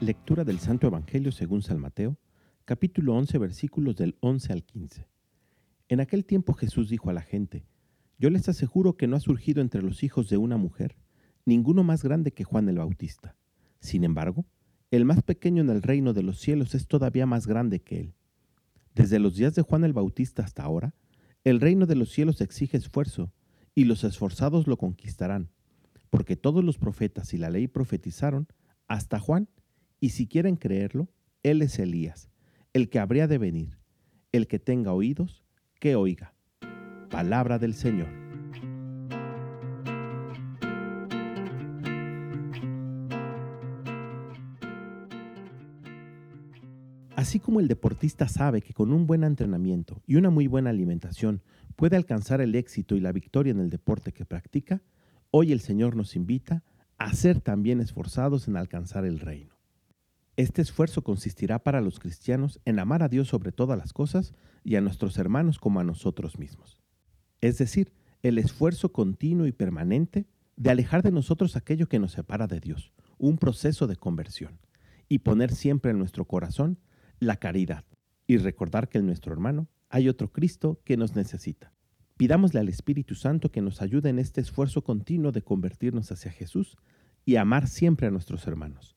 Lectura del Santo Evangelio según San Mateo, capítulo 11, versículos del 11 al 15. En aquel tiempo Jesús dijo a la gente, Yo les aseguro que no ha surgido entre los hijos de una mujer ninguno más grande que Juan el Bautista. Sin embargo, el más pequeño en el reino de los cielos es todavía más grande que él. Desde los días de Juan el Bautista hasta ahora, el reino de los cielos exige esfuerzo, y los esforzados lo conquistarán, porque todos los profetas y la ley profetizaron hasta Juan, y si quieren creerlo, Él es Elías, el que habría de venir. El que tenga oídos, que oiga. Palabra del Señor. Así como el deportista sabe que con un buen entrenamiento y una muy buena alimentación puede alcanzar el éxito y la victoria en el deporte que practica, hoy el Señor nos invita a ser también esforzados en alcanzar el reino. Este esfuerzo consistirá para los cristianos en amar a Dios sobre todas las cosas y a nuestros hermanos como a nosotros mismos. Es decir, el esfuerzo continuo y permanente de alejar de nosotros aquello que nos separa de Dios, un proceso de conversión, y poner siempre en nuestro corazón la caridad, y recordar que en nuestro hermano hay otro Cristo que nos necesita. Pidámosle al Espíritu Santo que nos ayude en este esfuerzo continuo de convertirnos hacia Jesús y amar siempre a nuestros hermanos.